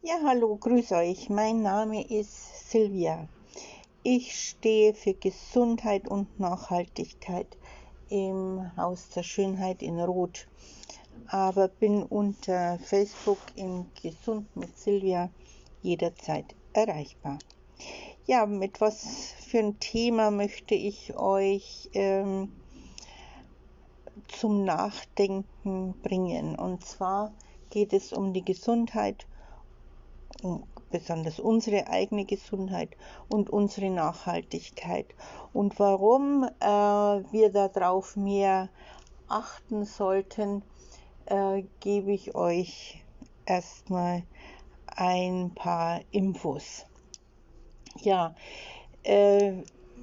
Ja, hallo, grüß euch. Mein Name ist Silvia. Ich stehe für Gesundheit und Nachhaltigkeit im Haus der Schönheit in Rot, aber bin unter Facebook in Gesund mit Silvia jederzeit erreichbar. Ja, mit was für ein Thema möchte ich euch ähm, zum Nachdenken bringen? Und zwar geht es um die Gesundheit besonders unsere eigene Gesundheit und unsere Nachhaltigkeit. Und warum äh, wir darauf mehr achten sollten, äh, gebe ich euch erstmal ein paar Infos. Ja, äh,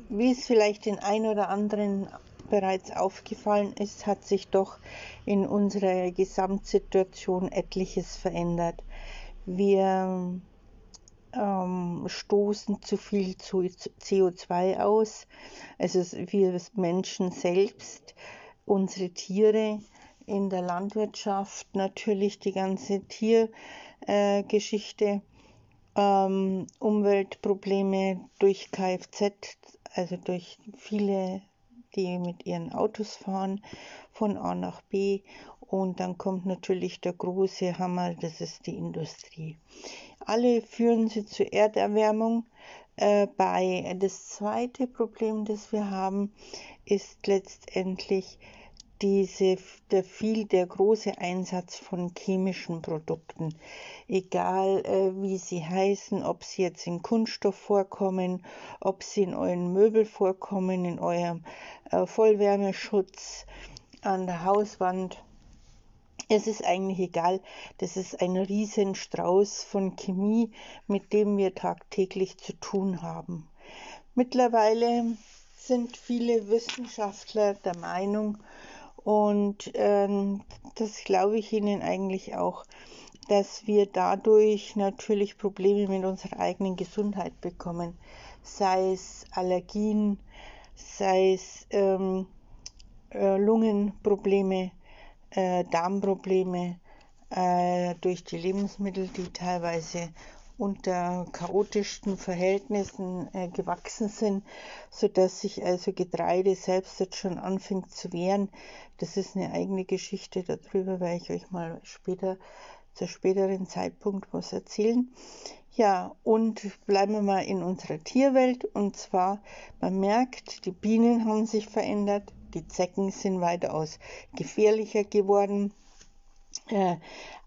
wie es vielleicht den ein oder anderen bereits aufgefallen ist, hat sich doch in unserer Gesamtsituation etliches verändert. Wir ähm, stoßen zu viel CO2 aus, also wir Menschen selbst, unsere Tiere in der Landwirtschaft, natürlich die ganze Tiergeschichte, äh, ähm, Umweltprobleme durch Kfz, also durch viele, die mit ihren Autos fahren von A nach B und dann kommt natürlich der große Hammer, das ist die Industrie. Alle führen sie zur Erderwärmung äh, bei. Das zweite Problem, das wir haben, ist letztendlich diese, der viel, der große Einsatz von chemischen Produkten. Egal äh, wie sie heißen, ob sie jetzt in Kunststoff vorkommen, ob sie in euren Möbel vorkommen, in eurem äh, Vollwärmeschutz an der Hauswand es ist eigentlich egal, das ist ein Riesenstrauß von Chemie, mit dem wir tagtäglich zu tun haben. Mittlerweile sind viele Wissenschaftler der Meinung, und ähm, das glaube ich Ihnen eigentlich auch, dass wir dadurch natürlich Probleme mit unserer eigenen Gesundheit bekommen, sei es Allergien, sei es ähm, äh, Lungenprobleme, äh, Darmprobleme äh, durch die Lebensmittel, die teilweise unter chaotischsten Verhältnissen äh, gewachsen sind, so dass sich also Getreide selbst jetzt schon anfängt zu wehren. Das ist eine eigene Geschichte, darüber werde ich euch mal später, zu späteren Zeitpunkt was erzählen. Ja, und bleiben wir mal in unserer Tierwelt. Und zwar, man merkt, die Bienen haben sich verändert, die Zecken sind weitaus gefährlicher geworden. Äh,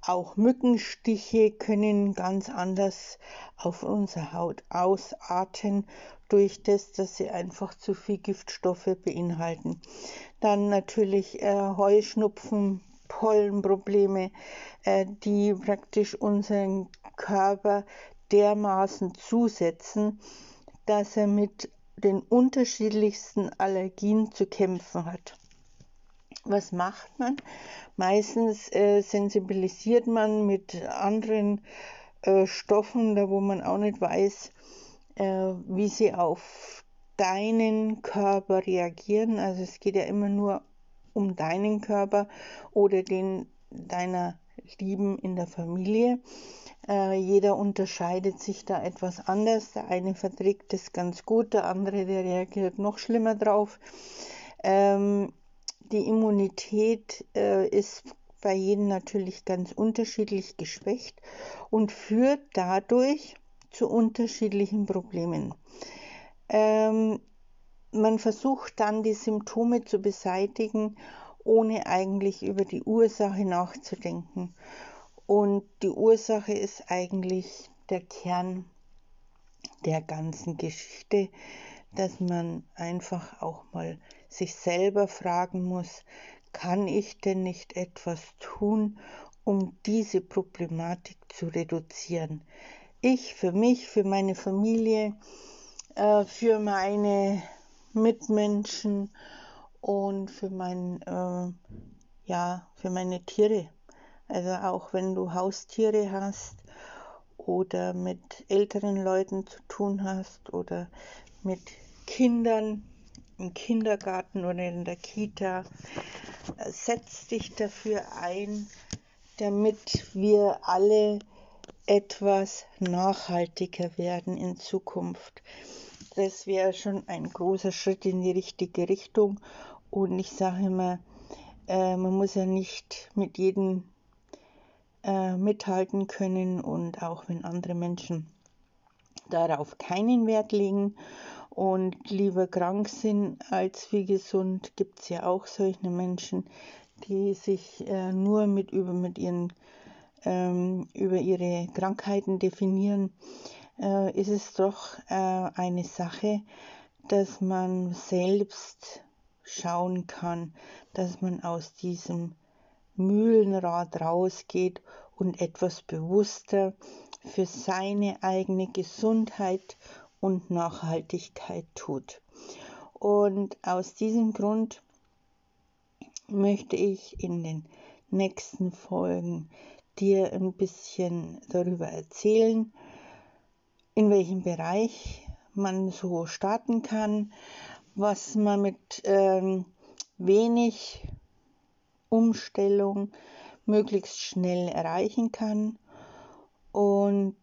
auch Mückenstiche können ganz anders auf unsere Haut ausarten, durch das, dass sie einfach zu viel Giftstoffe beinhalten. Dann natürlich äh, Heuschnupfen, Pollenprobleme, äh, die praktisch unseren Körper dermaßen zusetzen, dass er mit den unterschiedlichsten Allergien zu kämpfen hat. Was macht man? Meistens äh, sensibilisiert man mit anderen äh, Stoffen, da wo man auch nicht weiß, äh, wie sie auf deinen Körper reagieren. Also es geht ja immer nur um deinen Körper oder den deiner Lieben in der Familie. Äh, jeder unterscheidet sich da etwas anders. Der eine verträgt es ganz gut, der andere, der reagiert noch schlimmer drauf. Ähm, die Immunität äh, ist bei jedem natürlich ganz unterschiedlich geschwächt und führt dadurch zu unterschiedlichen Problemen. Ähm, man versucht dann die Symptome zu beseitigen, ohne eigentlich über die Ursache nachzudenken. Und die Ursache ist eigentlich der Kern der ganzen Geschichte, dass man einfach auch mal sich selber fragen muss, kann ich denn nicht etwas tun, um diese Problematik zu reduzieren? Ich für mich, für meine Familie, äh, für meine Mitmenschen und für mein, äh, ja, für meine Tiere. Also auch wenn du Haustiere hast oder mit älteren Leuten zu tun hast oder mit Kindern im Kindergarten oder in der Kita, setz dich dafür ein, damit wir alle etwas nachhaltiger werden in Zukunft. Das wäre schon ein großer Schritt in die richtige Richtung. Und ich sage immer, äh, man muss ja nicht mit jedem äh, mithalten können und auch wenn andere Menschen darauf keinen Wert legen und lieber krank sind als wie gesund, gibt es ja auch solche Menschen, die sich äh, nur mit über mit ihren ähm, über ihre Krankheiten definieren, äh, ist es doch äh, eine Sache, dass man selbst schauen kann, dass man aus diesem Mühlenrad rausgeht und etwas bewusster für seine eigene Gesundheit und Nachhaltigkeit tut. Und aus diesem Grund möchte ich in den nächsten Folgen dir ein bisschen darüber erzählen, in welchem Bereich man so starten kann, was man mit ähm, wenig Umstellung möglichst schnell erreichen kann und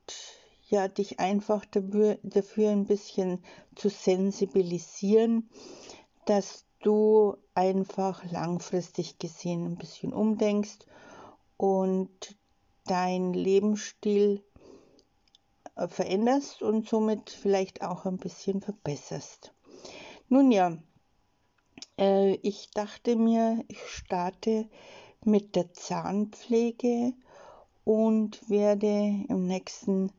ja, dich einfach dafür, dafür ein bisschen zu sensibilisieren, dass du einfach langfristig gesehen ein bisschen umdenkst und dein Lebensstil veränderst und somit vielleicht auch ein bisschen verbesserst. Nun ja, äh, ich dachte mir, ich starte mit der Zahnpflege und werde im nächsten,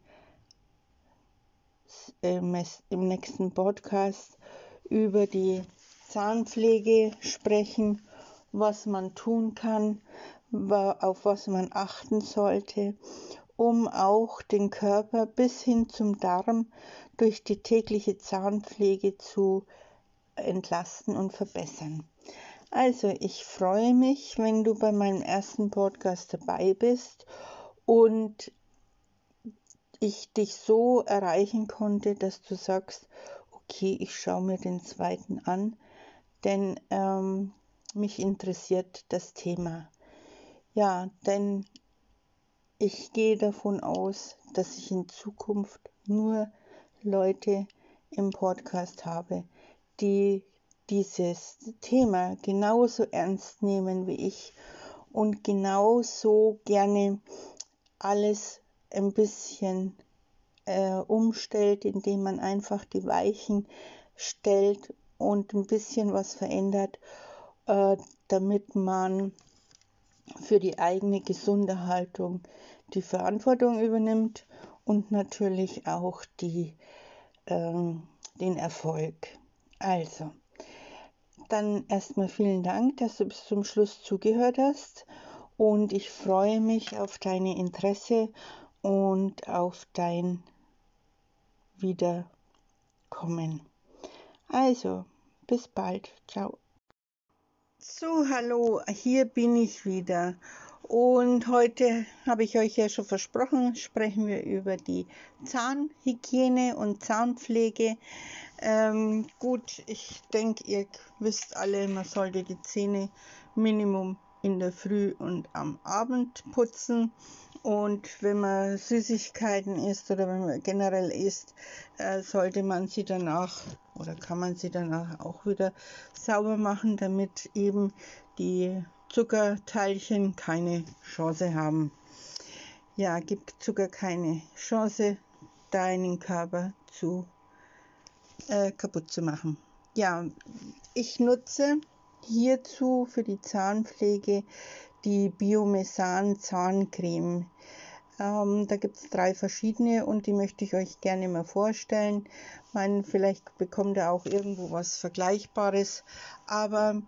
im nächsten Podcast über die Zahnpflege sprechen, was man tun kann, auf was man achten sollte, um auch den Körper bis hin zum Darm durch die tägliche Zahnpflege zu entlasten und verbessern. Also, ich freue mich, wenn du bei meinem ersten Podcast dabei bist und ich dich so erreichen konnte, dass du sagst, okay, ich schaue mir den zweiten an, denn ähm, mich interessiert das Thema. Ja, denn ich gehe davon aus, dass ich in Zukunft nur Leute im Podcast habe, die dieses Thema genauso ernst nehmen wie ich und genauso gerne alles ein bisschen äh, umstellt, indem man einfach die Weichen stellt und ein bisschen was verändert, äh, damit man für die eigene gesunde Haltung die Verantwortung übernimmt und natürlich auch die, ähm, den Erfolg. Also, dann erstmal vielen Dank, dass du bis zum Schluss zugehört hast und ich freue mich auf dein Interesse und auf dein Wiederkommen. Also, bis bald. Ciao. So, hallo, hier bin ich wieder. Und heute habe ich euch ja schon versprochen, sprechen wir über die Zahnhygiene und Zahnpflege. Ähm, gut, ich denke, ihr wisst alle, man sollte die Zähne Minimum in der Früh und am Abend putzen. Und wenn man Süßigkeiten isst oder wenn man generell isst, äh, sollte man sie danach oder kann man sie danach auch wieder sauber machen, damit eben die Zuckerteilchen keine Chance haben. Ja, gibt Zucker keine Chance, deinen Körper zu äh, kaputt zu machen. Ja, ich nutze hierzu für die Zahnpflege die Biomesan Zahncreme. Ähm, da gibt es drei verschiedene und die möchte ich euch gerne mal vorstellen. Mein, vielleicht bekommt ihr auch irgendwo was Vergleichbares, aber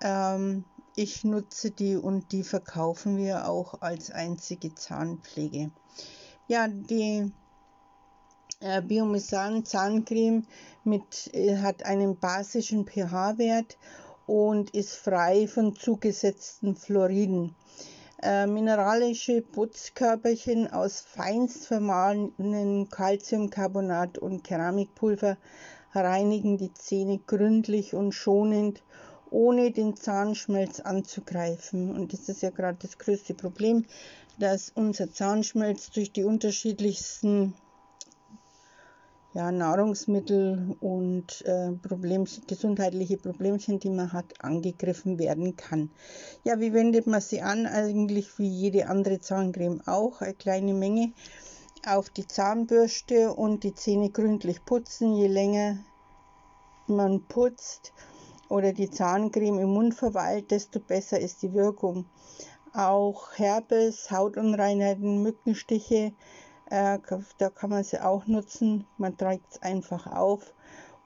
ähm, ich nutze die und die verkaufen wir auch als einzige Zahnpflege. Ja, die äh, Biomesan Zahncreme mit, äh, hat einen basischen pH-Wert und ist frei von zugesetzten Fluoriden. Äh, mineralische Putzkörperchen aus feinst vermahlenem Calciumcarbonat und Keramikpulver reinigen die Zähne gründlich und schonend, ohne den Zahnschmelz anzugreifen. Und das ist ja gerade das größte Problem, dass unser Zahnschmelz durch die unterschiedlichsten ja, Nahrungsmittel und äh, Problem, gesundheitliche Problemchen, die man hat, angegriffen werden kann. Ja, wie wendet man sie an? Eigentlich wie jede andere Zahncreme auch. Eine kleine Menge auf die Zahnbürste und die Zähne gründlich putzen. Je länger man putzt oder die Zahncreme im Mund verweilt, desto besser ist die Wirkung. Auch Herpes, Hautunreinheiten, Mückenstiche äh, da kann man sie auch nutzen. Man trägt es einfach auf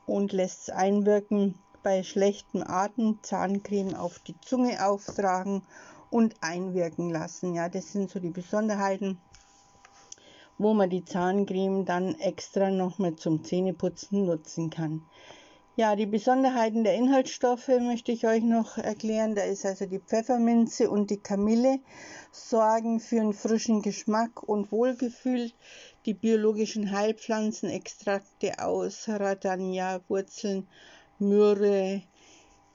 und lässt es einwirken. Bei schlechtem Atem Zahncreme auf die Zunge auftragen und einwirken lassen. Ja, das sind so die Besonderheiten, wo man die Zahncreme dann extra nochmal zum Zähneputzen nutzen kann. Ja, die Besonderheiten der Inhaltsstoffe möchte ich euch noch erklären. Da ist also die Pfefferminze und die Kamille sorgen für einen frischen Geschmack und Wohlgefühl. Die biologischen Heilpflanzenextrakte aus Radania, Wurzeln, Myrrhe,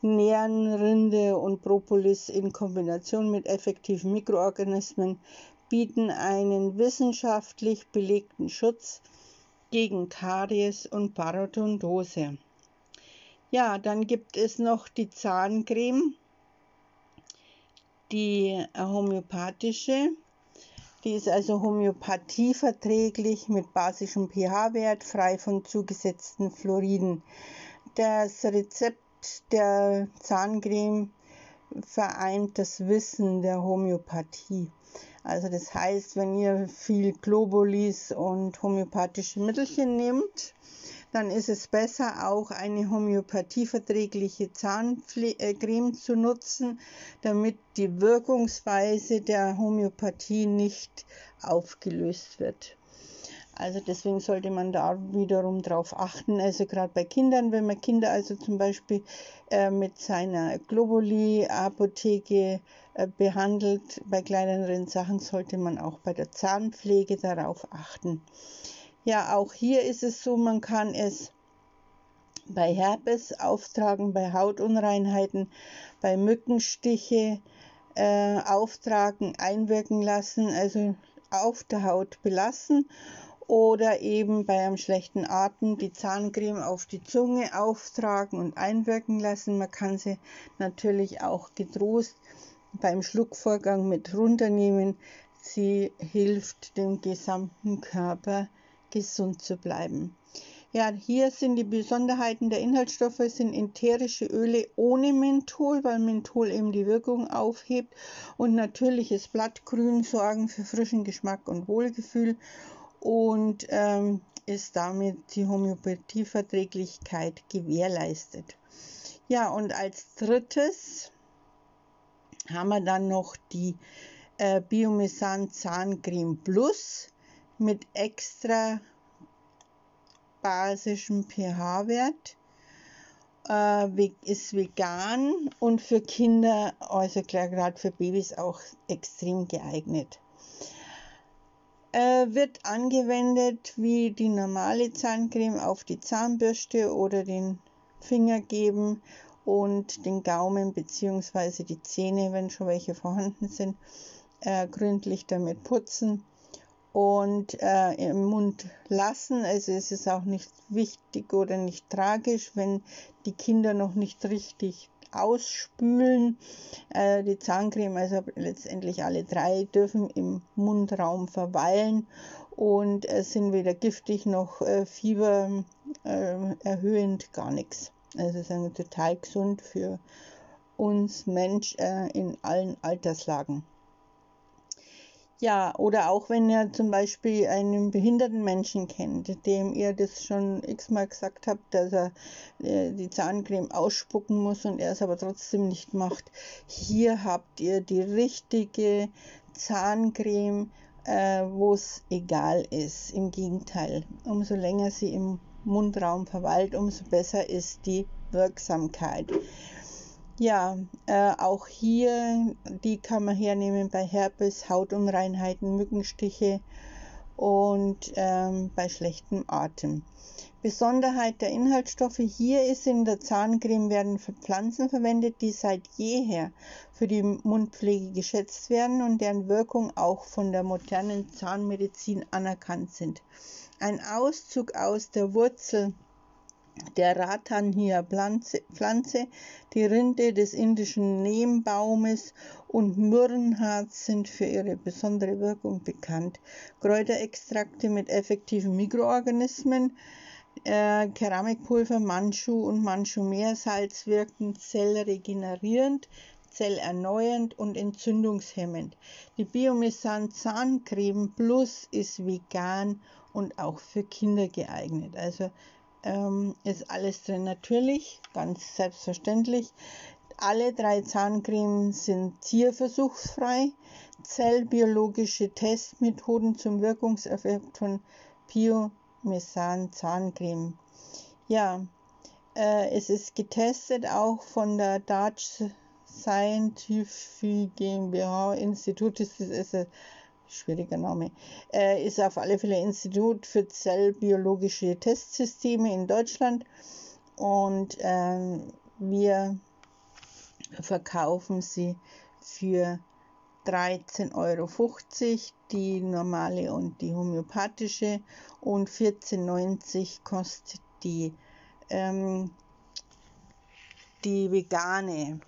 Rinde und Propolis in Kombination mit effektiven Mikroorganismen bieten einen wissenschaftlich belegten Schutz gegen Karies und Parodontose. Ja, dann gibt es noch die Zahncreme, die homöopathische. Die ist also homöopathieverträglich mit basischem pH-Wert, frei von zugesetzten Fluoriden. Das Rezept der Zahncreme vereint das Wissen der Homöopathie. Also das heißt, wenn ihr viel Globulis und homöopathische Mittelchen nehmt, dann ist es besser, auch eine homöopathieverträgliche Zahncreme zu nutzen, damit die Wirkungsweise der Homöopathie nicht aufgelöst wird. Also deswegen sollte man da wiederum drauf achten. Also gerade bei Kindern, wenn man Kinder also zum Beispiel äh, mit seiner Globuli-Apotheke äh, behandelt, bei kleineren Sachen sollte man auch bei der Zahnpflege darauf achten. Ja, auch hier ist es so, man kann es bei Herpes auftragen, bei Hautunreinheiten, bei Mückenstiche äh, auftragen, einwirken lassen, also auf der Haut belassen oder eben bei einem schlechten Atem die Zahncreme auf die Zunge auftragen und einwirken lassen. Man kann sie natürlich auch getrost beim Schluckvorgang mit runternehmen. Sie hilft dem gesamten Körper gesund zu bleiben. Ja, hier sind die Besonderheiten der Inhaltsstoffe, sind ätherische Öle ohne Menthol, weil Menthol eben die Wirkung aufhebt und natürliches Blattgrün sorgen für frischen Geschmack und Wohlgefühl und ähm, ist damit die Homöopathieverträglichkeit gewährleistet. Ja, und als drittes haben wir dann noch die äh, Biomesan Zahncreme Plus mit extra basischem pH-Wert, äh, ist vegan und für Kinder, also gerade für Babys auch extrem geeignet. Äh, wird angewendet wie die normale Zahncreme auf die Zahnbürste oder den Finger geben und den Gaumen bzw. die Zähne, wenn schon welche vorhanden sind, äh, gründlich damit putzen und äh, im Mund lassen. Also es ist auch nicht wichtig oder nicht tragisch, wenn die Kinder noch nicht richtig ausspülen. Äh, die Zahncreme, also letztendlich alle drei, dürfen im Mundraum verweilen und äh, sind weder giftig noch äh, Fieber äh, erhöhend, gar nichts. Also sind total gesund für uns Mensch äh, in allen Alterslagen. Ja, oder auch wenn ihr zum Beispiel einen behinderten Menschen kennt, dem ihr das schon x-mal gesagt habt, dass er äh, die Zahncreme ausspucken muss und er es aber trotzdem nicht macht. Hier habt ihr die richtige Zahncreme, äh, wo es egal ist. Im Gegenteil, umso länger sie im Mundraum verweilt, umso besser ist die Wirksamkeit. Ja, äh, auch hier, die kann man hernehmen bei Herpes, Hautunreinheiten, Mückenstiche und ähm, bei schlechtem Atem. Besonderheit der Inhaltsstoffe hier ist, in der Zahncreme werden Pflanzen verwendet, die seit jeher für die Mundpflege geschätzt werden und deren Wirkung auch von der modernen Zahnmedizin anerkannt sind. Ein Auszug aus der Wurzel der Rattanhia-Pflanze, die Rinde des indischen Nehmbaumes und Myrrhenharz sind für ihre besondere Wirkung bekannt. Kräuterextrakte mit effektiven Mikroorganismen äh, Keramikpulver, Manchu und Manchu-Meersalz wirken zellregenerierend, zellerneuernd und entzündungshemmend. Die Biomesan Zahncreme Plus ist vegan und auch für Kinder geeignet. Also ähm, ist alles drin natürlich, ganz selbstverständlich. Alle drei Zahncremes sind tierversuchsfrei. Zellbiologische Testmethoden zum Wirkungseffekt von Bio Mesan Zahncreme. Ja, äh, es ist getestet auch von der Dutch Scientific GmbH Institut. Das ist ein schwieriger Name. Äh, ist auf alle Fälle Institut für Zellbiologische Testsysteme in Deutschland. Und ähm, wir verkaufen sie für 13,50 Euro die normale und die homöopathische und 14,90 kostet die, ähm, die vegane.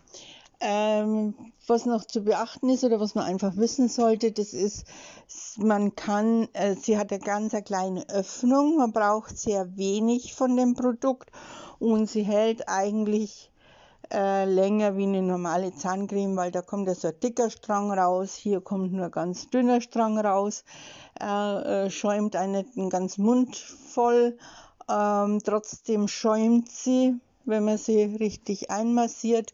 Ähm, was noch zu beachten ist oder was man einfach wissen sollte, das ist, man kann, äh, sie hat eine ganz eine kleine Öffnung, man braucht sehr wenig von dem Produkt und sie hält eigentlich äh, länger wie eine normale Zahncreme, weil da kommt ja so ein dicker Strang raus, hier kommt nur ein ganz dünner Strang raus, äh, äh, schäumt einen den ganzen Mund voll, ähm, trotzdem schäumt sie, wenn man sie richtig einmassiert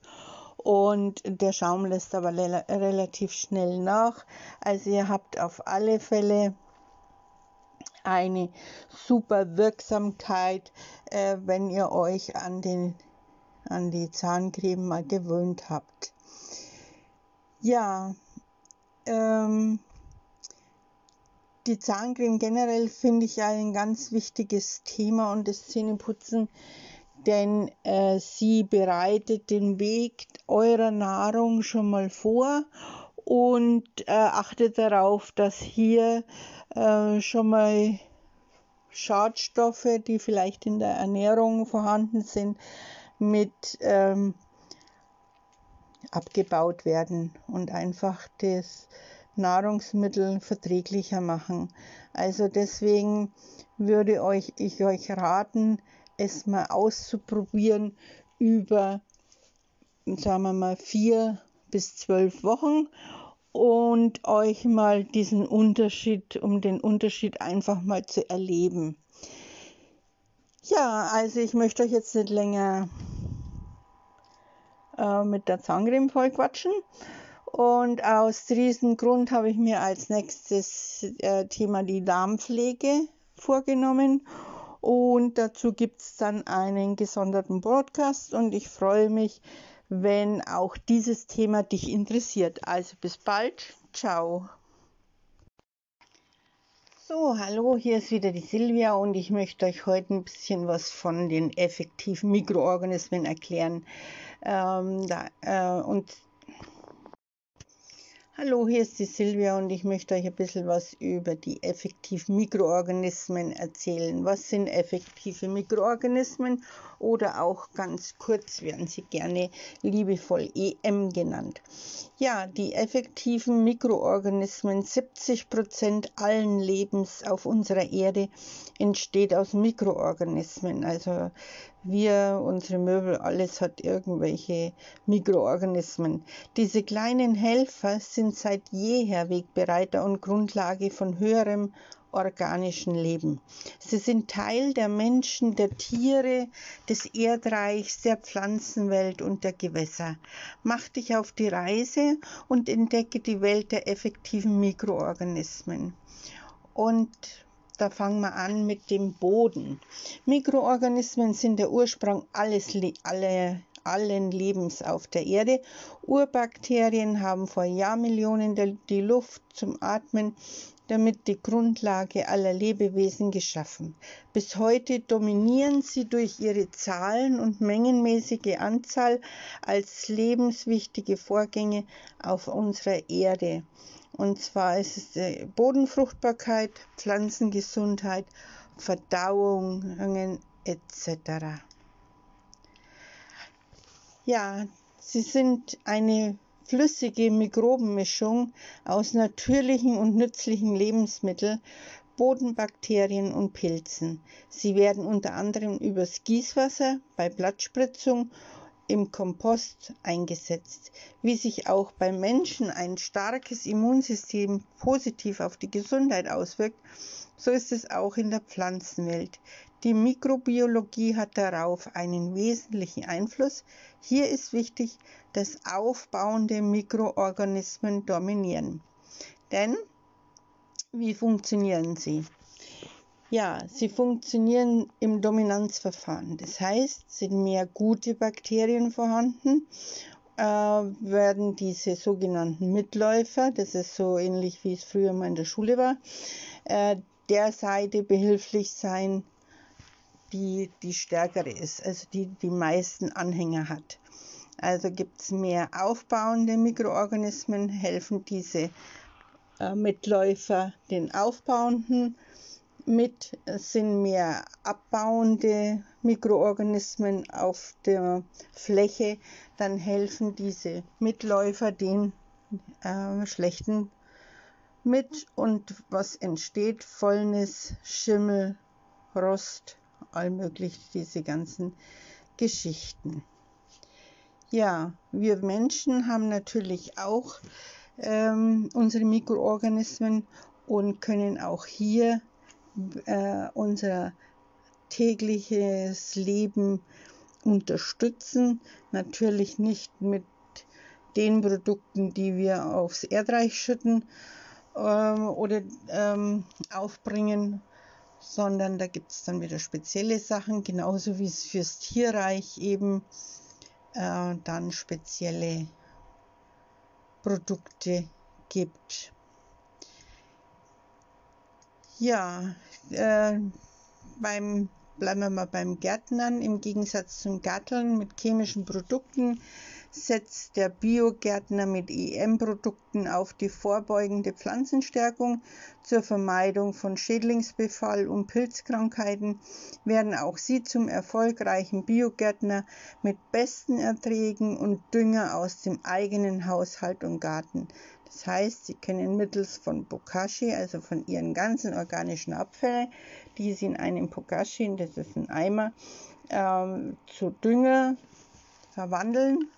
und der Schaum lässt aber relativ schnell nach. Also ihr habt auf alle Fälle eine super Wirksamkeit, äh, wenn ihr euch an den an die Zahncreme mal gewöhnt habt. Ja, ähm, die Zahncreme generell finde ich ein ganz wichtiges Thema und das Zähneputzen, denn äh, sie bereitet den Weg eurer Nahrung schon mal vor und äh, achtet darauf, dass hier äh, schon mal Schadstoffe, die vielleicht in der Ernährung vorhanden sind, mit ähm, abgebaut werden und einfach das Nahrungsmittel verträglicher machen. Also deswegen würde euch, ich euch raten, es mal auszuprobieren über, sagen wir mal, vier bis zwölf Wochen und euch mal diesen Unterschied, um den Unterschied einfach mal zu erleben. Ja, also ich möchte euch jetzt nicht länger äh, mit der Zahncreme voll quatschen. Und aus diesem Grund habe ich mir als nächstes äh, Thema die Darmpflege vorgenommen. Und dazu gibt es dann einen gesonderten Broadcast und ich freue mich, wenn auch dieses Thema dich interessiert. Also bis bald. Ciao. So, hallo, hier ist wieder die Silvia und ich möchte euch heute ein bisschen was von den effektiven Mikroorganismen erklären. Ähm, da, äh, und Hallo, hier ist die Silvia und ich möchte euch ein bisschen was über die effektiven Mikroorganismen erzählen. Was sind effektive Mikroorganismen oder auch ganz kurz werden sie gerne liebevoll EM genannt. Ja, die effektiven Mikroorganismen, 70 Prozent allen Lebens auf unserer Erde entsteht aus Mikroorganismen. Also wir, unsere Möbel, alles hat irgendwelche Mikroorganismen. Diese kleinen Helfer sind seit jeher Wegbereiter und Grundlage von höherem organischen Leben. Sie sind Teil der Menschen, der Tiere, des Erdreichs, der Pflanzenwelt und der Gewässer. Mach dich auf die Reise und entdecke die Welt der effektiven Mikroorganismen. Und da fangen wir an mit dem Boden. Mikroorganismen sind der Ursprung alles, alle, allen Lebens auf der Erde. Urbakterien haben vor Jahrmillionen die Luft zum Atmen damit die Grundlage aller Lebewesen geschaffen. Bis heute dominieren sie durch ihre Zahlen und mengenmäßige Anzahl als lebenswichtige Vorgänge auf unserer Erde. Und zwar ist es die Bodenfruchtbarkeit, Pflanzengesundheit, Verdauungen etc. Ja, sie sind eine flüssige Mikrobenmischung aus natürlichen und nützlichen Lebensmitteln, Bodenbakterien und Pilzen. Sie werden unter anderem übers Gießwasser, bei Blattspritzung, im Kompost eingesetzt. Wie sich auch beim Menschen ein starkes Immunsystem positiv auf die Gesundheit auswirkt, so ist es auch in der Pflanzenwelt. Die Mikrobiologie hat darauf einen wesentlichen Einfluss. Hier ist wichtig, dass aufbauende Mikroorganismen dominieren. Denn wie funktionieren sie? Ja, sie funktionieren im Dominanzverfahren. Das heißt, sind mehr gute Bakterien vorhanden, äh, werden diese sogenannten Mitläufer, das ist so ähnlich wie es früher mal in der Schule war, äh, der Seite behilflich sein, die die stärkere ist, also die die meisten Anhänger hat. Also gibt es mehr aufbauende Mikroorganismen, helfen diese äh, Mitläufer den aufbauenden mit, sind mehr abbauende Mikroorganismen auf der Fläche, dann helfen diese Mitläufer den äh, schlechten mit und was entsteht, Fäulnis, Schimmel, Rost, allmöglich diese ganzen Geschichten. Ja, wir Menschen haben natürlich auch ähm, unsere Mikroorganismen und können auch hier äh, unser tägliches Leben unterstützen. Natürlich nicht mit den Produkten, die wir aufs Erdreich schütten ähm, oder ähm, aufbringen, sondern da gibt es dann wieder spezielle Sachen, genauso wie es fürs Tierreich eben äh, dann spezielle Produkte gibt. Ja, äh, beim, bleiben wir mal beim Gärtnern. Im Gegensatz zum Garteln mit chemischen Produkten setzt der Biogärtner mit EM-Produkten auf die vorbeugende Pflanzenstärkung zur Vermeidung von Schädlingsbefall und Pilzkrankheiten, werden auch sie zum erfolgreichen Biogärtner mit besten Erträgen und Dünger aus dem eigenen Haushalt und Garten. Das heißt, sie können mittels von Bokashi, also von ihren ganzen organischen Abfällen, die sie in einem Bokashi, das ist ein Eimer, ähm, zu Dünger verwandeln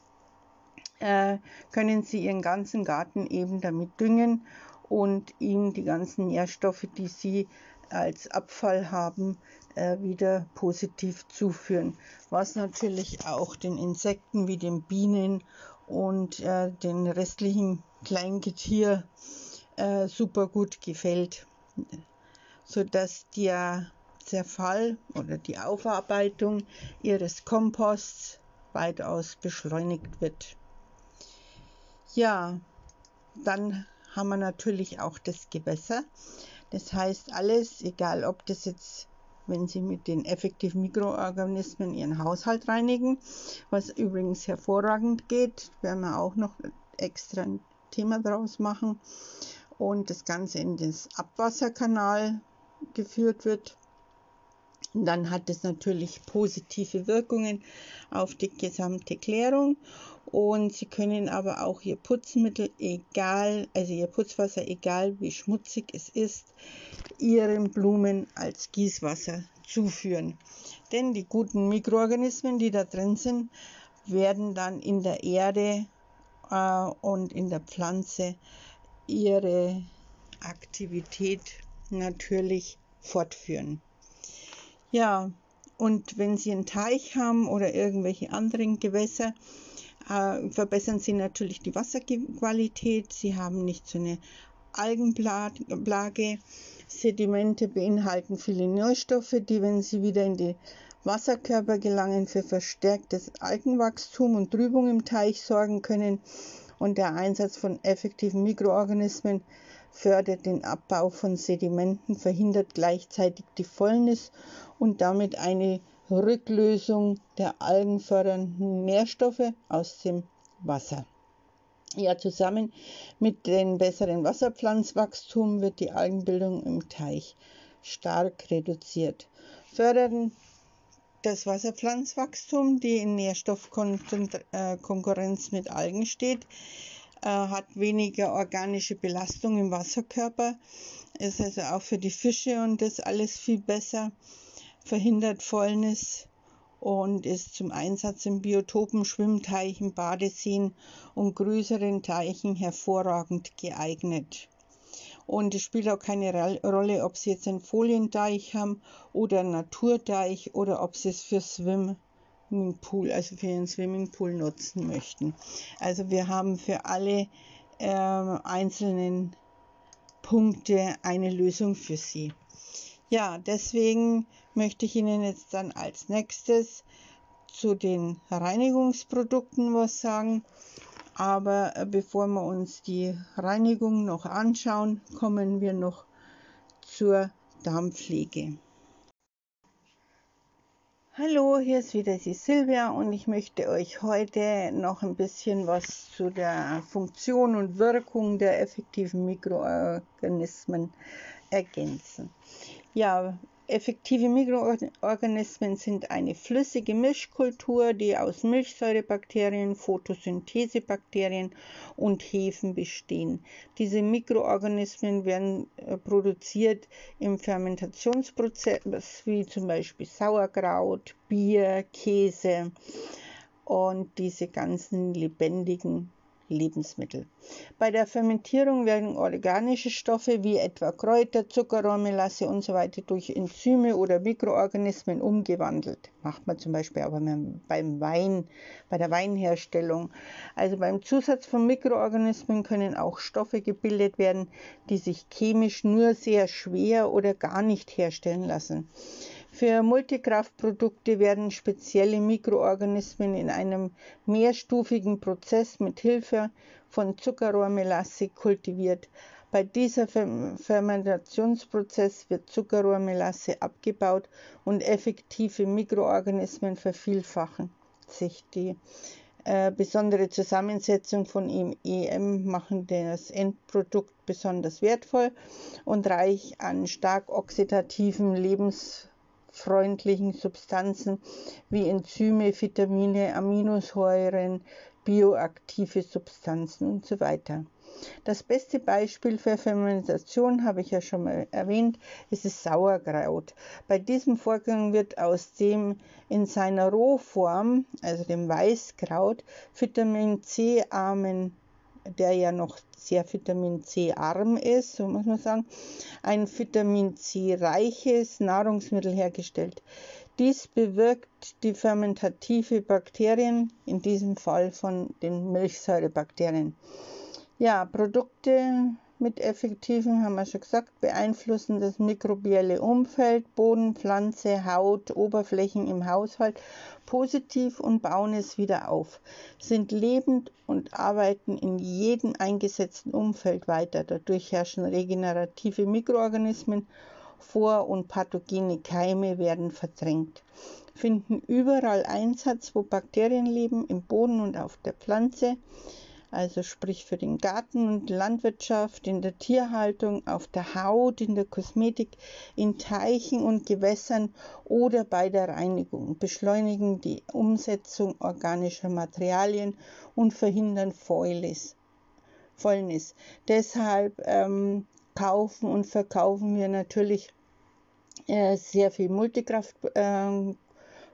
äh, können Sie Ihren ganzen Garten eben damit düngen und ihm die ganzen Nährstoffe, die Sie als Abfall haben, äh, wieder positiv zuführen. Was natürlich auch den Insekten wie den Bienen und äh, den restlichen Kleingetier super gut gefällt, sodass der Zerfall oder die Aufarbeitung ihres Komposts weitaus beschleunigt wird. Ja, dann haben wir natürlich auch das Gewässer. Das heißt, alles, egal ob das jetzt, wenn Sie mit den effektiven Mikroorganismen Ihren Haushalt reinigen, was übrigens hervorragend geht, werden wir auch noch extra ein Thema draus machen, und das Ganze in das Abwasserkanal geführt wird. dann hat es natürlich positive Wirkungen auf die gesamte Klärung und Sie können aber auch Ihr Putzmittel, egal, also Ihr Putzwasser, egal wie schmutzig es ist, Ihren Blumen als Gießwasser zuführen. Denn die guten Mikroorganismen, die da drin sind, werden dann in der Erde äh, und in der Pflanze ihre Aktivität natürlich fortführen. Ja, und wenn Sie einen Teich haben oder irgendwelche anderen Gewässer, verbessern sie natürlich die Wasserqualität. Sie haben nicht so eine Algenplage. Sedimente beinhalten viele Nährstoffe, die, wenn sie wieder in die Wasserkörper gelangen, für verstärktes Algenwachstum und Trübung im Teich sorgen können. Und der Einsatz von effektiven Mikroorganismen fördert den Abbau von Sedimenten, verhindert gleichzeitig die Fäulnis und damit eine Rücklösung der algenfördernden Nährstoffe aus dem Wasser. Ja, zusammen mit dem besseren Wasserpflanzwachstum wird die Algenbildung im Teich stark reduziert. Fördern das Wasserpflanzwachstum, die in Nährstoffkonkurrenz mit Algen steht, äh, hat weniger organische Belastung im Wasserkörper, ist also auch für die Fische und das alles viel besser, verhindert Fäulnis und ist zum Einsatz in Biotopen, Schwimmteichen, Badeseen und größeren Teichen hervorragend geeignet. Und es spielt auch keine Rolle, ob Sie jetzt einen Folienteich haben oder einen Naturteich oder ob Sie es für Swimmingpool, also für Ihren Swimmingpool nutzen möchten. Also wir haben für alle äh, einzelnen Punkte eine Lösung für Sie. Ja, deswegen möchte ich Ihnen jetzt dann als nächstes zu den Reinigungsprodukten was sagen. Aber äh, bevor wir uns die Reinigung noch anschauen, kommen wir noch zur Darmpflege. Hallo, hier ist wieder die Silvia und ich möchte euch heute noch ein bisschen was zu der Funktion und Wirkung der effektiven Mikroorganismen ergänzen. Ja, Effektive Mikroorganismen sind eine flüssige Mischkultur, die aus Milchsäurebakterien, Photosynthesebakterien und Hefen bestehen. Diese Mikroorganismen werden äh, produziert im Fermentationsprozess, wie zum Beispiel Sauerkraut, Bier, Käse und diese ganzen lebendigen Lebensmittel. Bei der Fermentierung werden organische Stoffe wie etwa Kräuter, Zuckerrohr, Melasse usw. So durch Enzyme oder Mikroorganismen umgewandelt. Macht man zum Beispiel aber beim Wein, bei der Weinherstellung. Also beim Zusatz von Mikroorganismen können auch Stoffe gebildet werden, die sich chemisch nur sehr schwer oder gar nicht herstellen lassen. Für Multikraftprodukte werden spezielle Mikroorganismen in einem mehrstufigen Prozess mit Hilfe von Zuckerrohrmelasse kultiviert. Bei diesem Fermentationsprozess wird Zuckerrohrmelasse abgebaut und effektive Mikroorganismen vervielfachen sich. Die äh, besondere Zusammensetzung von EM machen das Endprodukt besonders wertvoll und reich an stark oxidativen Lebens freundlichen Substanzen wie Enzyme, Vitamine, Aminosäuren, bioaktive Substanzen und so weiter. Das beste Beispiel für Fermentation habe ich ja schon mal erwähnt, ist das Sauerkraut. Bei diesem Vorgang wird aus dem in seiner Rohform, also dem Weißkraut, Vitamin C armen der ja noch sehr Vitamin C arm ist, so muss man sagen, ein Vitamin C reiches Nahrungsmittel hergestellt. Dies bewirkt die fermentative Bakterien, in diesem Fall von den Milchsäurebakterien. Ja, Produkte mit effektiven, haben wir schon gesagt, beeinflussen das mikrobielle Umfeld, Boden, Pflanze, Haut, Oberflächen im Haushalt. Positiv und bauen es wieder auf, sind lebend und arbeiten in jedem eingesetzten Umfeld weiter. Dadurch herrschen regenerative Mikroorganismen vor und pathogene Keime werden verdrängt, finden überall Einsatz, wo Bakterien leben, im Boden und auf der Pflanze also sprich für den Garten und Landwirtschaft, in der Tierhaltung, auf der Haut, in der Kosmetik, in Teichen und Gewässern oder bei der Reinigung, beschleunigen die Umsetzung organischer Materialien und verhindern Fäulnis. Fäulnis. Deshalb ähm, kaufen und verkaufen wir natürlich äh, sehr viel Multikraft. Äh,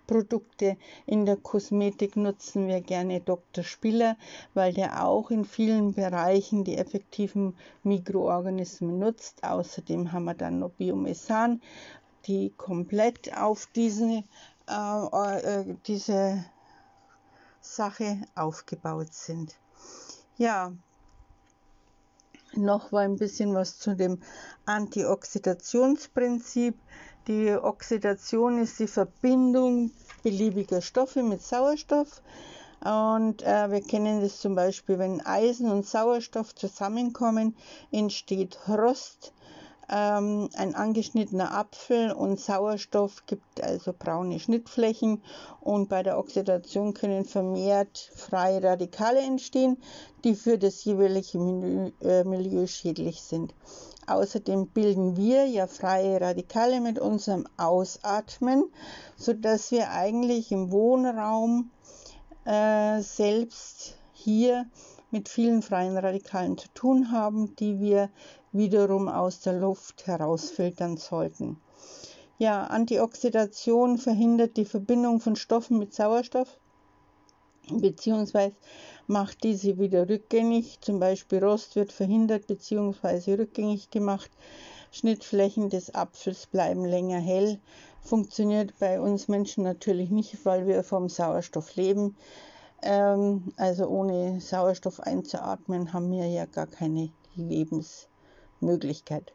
Produkte. In der Kosmetik nutzen wir gerne Dr. Spiller, weil der auch in vielen Bereichen die effektiven Mikroorganismen nutzt. Außerdem haben wir dann noch Biomesan, die komplett auf diese, äh, äh, diese Sache aufgebaut sind. Ja, noch war ein bisschen was zu dem Antioxidationsprinzip. Die Oxidation ist die Verbindung beliebiger Stoffe mit Sauerstoff Und äh, wir kennen das zum Beispiel, wenn Eisen und Sauerstoff zusammenkommen, entsteht Rost. Ähm, ein angeschnittener Apfel und Sauerstoff gibt also braune Schnittflächen und bei der Oxidation können vermehrt freie Radikale entstehen, die für das jeweilige Milieu, äh, Milieu schädlich sind. Außerdem bilden wir ja freie Radikale mit unserem Ausatmen, sodass wir eigentlich im Wohnraum äh, selbst hier mit vielen freien Radikalen zu tun haben, die wir wiederum aus der Luft herausfiltern sollten. Ja, Antioxidation verhindert die Verbindung von Stoffen mit Sauerstoff beziehungsweise macht diese wieder rückgängig. Zum Beispiel Rost wird verhindert beziehungsweise rückgängig gemacht. Schnittflächen des Apfels bleiben länger hell. Funktioniert bei uns Menschen natürlich nicht, weil wir vom Sauerstoff leben. Ähm, also ohne Sauerstoff einzuatmen haben wir ja gar keine Lebensmöglichkeit.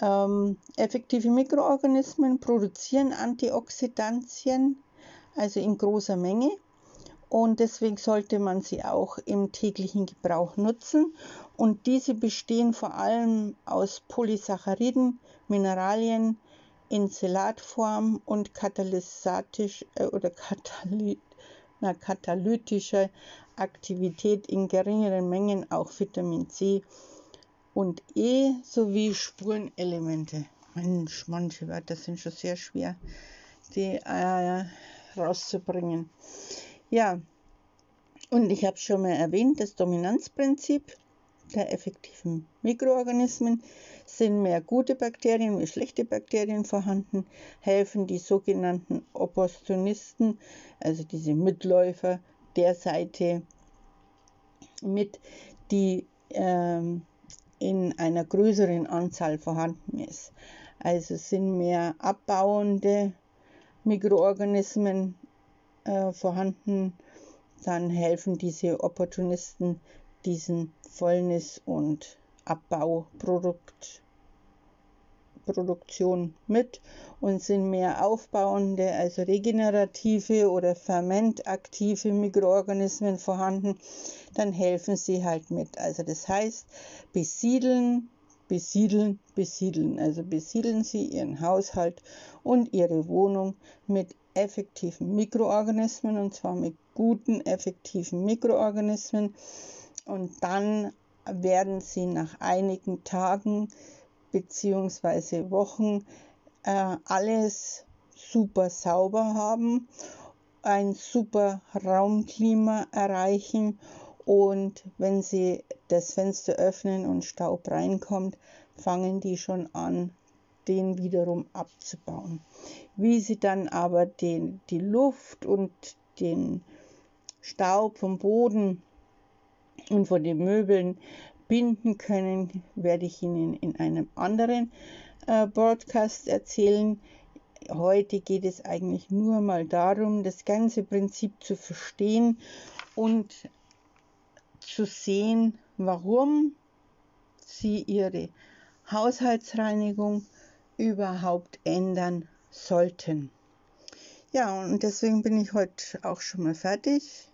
Ähm, effektive Mikroorganismen produzieren Antioxidantien, also in großer Menge. Und deswegen sollte man sie auch im täglichen Gebrauch nutzen. Und diese bestehen vor allem aus Polysacchariden, Mineralien in Salatform und katalysatisch äh, oder kataly einer katalytischer Aktivität in geringeren Mengen auch Vitamin C und E sowie Spurenelemente. Mensch, manche Wörter sind schon sehr schwer, die äh, rauszubringen. Ja, und ich habe schon mal erwähnt, das Dominanzprinzip der effektiven Mikroorganismen sind mehr gute Bakterien wie schlechte Bakterien vorhanden, helfen die sogenannten Opportunisten, also diese Mitläufer der Seite mit, die ähm, in einer größeren Anzahl vorhanden ist. Also sind mehr abbauende Mikroorganismen äh, vorhanden, dann helfen diese Opportunisten diesen Fäulnis- und Abbauproduktion mit und sind mehr aufbauende, also regenerative oder fermentaktive Mikroorganismen vorhanden, dann helfen sie halt mit. Also das heißt, besiedeln, besiedeln, besiedeln. Also besiedeln Sie Ihren Haushalt und Ihre Wohnung mit effektiven Mikroorganismen und zwar mit guten, effektiven Mikroorganismen und dann werden sie nach einigen Tagen bzw. Wochen äh, alles super sauber haben, ein super Raumklima erreichen und wenn sie das Fenster öffnen und Staub reinkommt, fangen die schon an, den wiederum abzubauen. Wie sie dann aber den, die Luft und den Staub vom Boden und von den Möbeln binden können, werde ich Ihnen in einem anderen äh, Broadcast erzählen. Heute geht es eigentlich nur mal darum, das ganze Prinzip zu verstehen und zu sehen, warum Sie Ihre Haushaltsreinigung überhaupt ändern sollten. Ja, und deswegen bin ich heute auch schon mal fertig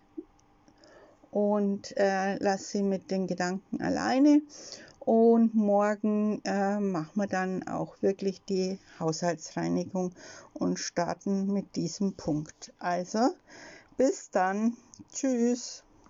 und äh, lasse sie mit den Gedanken alleine. Und morgen äh, machen wir dann auch wirklich die Haushaltsreinigung und starten mit diesem Punkt. Also, bis dann. Tschüss.